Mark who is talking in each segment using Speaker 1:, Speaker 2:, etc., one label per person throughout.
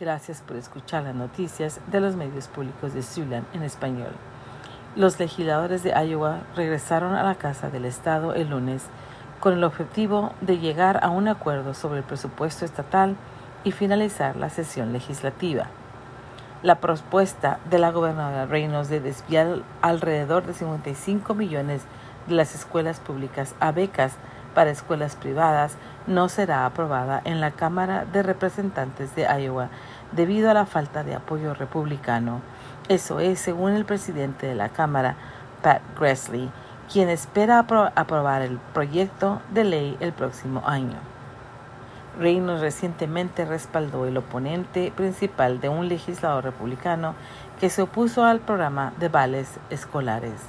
Speaker 1: Gracias por escuchar las noticias de los medios públicos de Siouxland en español. Los legisladores de Iowa regresaron a la Casa del Estado el lunes con el objetivo de llegar a un acuerdo sobre el presupuesto estatal y finalizar la sesión legislativa. La propuesta de la gobernadora Reynolds de desviar alrededor de 55 millones de las escuelas públicas a becas para escuelas privadas no será aprobada en la Cámara de Representantes de Iowa debido a la falta de apoyo republicano. Eso es, según el presidente de la Cámara, Pat Grassley, quien espera aprobar el proyecto de ley el próximo año. Reynolds recientemente respaldó el oponente principal de un legislador republicano que se opuso al programa de vales escolares.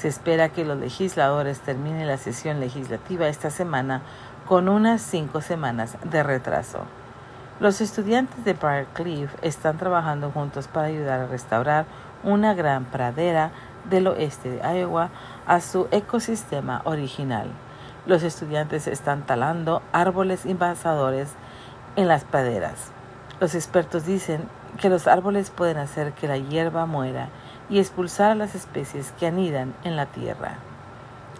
Speaker 1: Se espera que los legisladores terminen la sesión legislativa esta semana con unas cinco semanas de retraso. Los estudiantes de Briarcliff están trabajando juntos para ayudar a restaurar una gran pradera del oeste de Iowa a su ecosistema original. Los estudiantes están talando árboles invasores en las praderas. Los expertos dicen que los árboles pueden hacer que la hierba muera y expulsar a las especies que anidan en la tierra.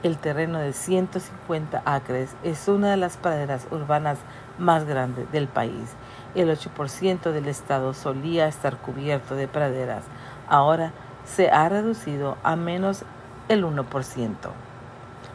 Speaker 1: El terreno de 150 acres es una de las praderas urbanas más grandes del país. El 8% del estado solía estar cubierto de praderas. Ahora se ha reducido a menos el 1%.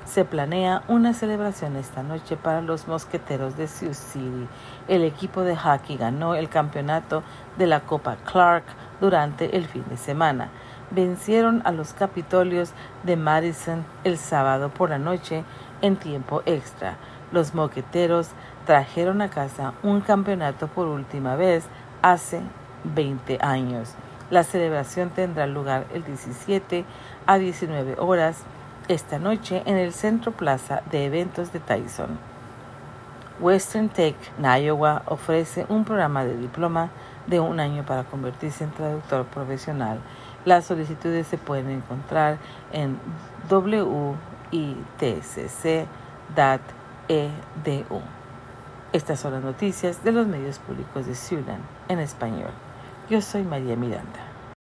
Speaker 1: Se planea una celebración esta noche para los mosqueteros de Sioux City. El equipo de hockey ganó el campeonato de la Copa Clark durante el fin de semana vencieron a los Capitolios de Madison el sábado por la noche en tiempo extra. Los moqueteros trajeron a casa un campeonato por última vez hace 20 años. La celebración tendrá lugar el 17 a 19 horas esta noche en el Centro Plaza de Eventos de Tyson. Western Tech en Iowa ofrece un programa de diploma de un año para convertirse en traductor profesional. Las solicitudes se pueden encontrar en witcc.edu. Estas son las noticias de los medios públicos de Siouxland en español. Yo soy María Miranda.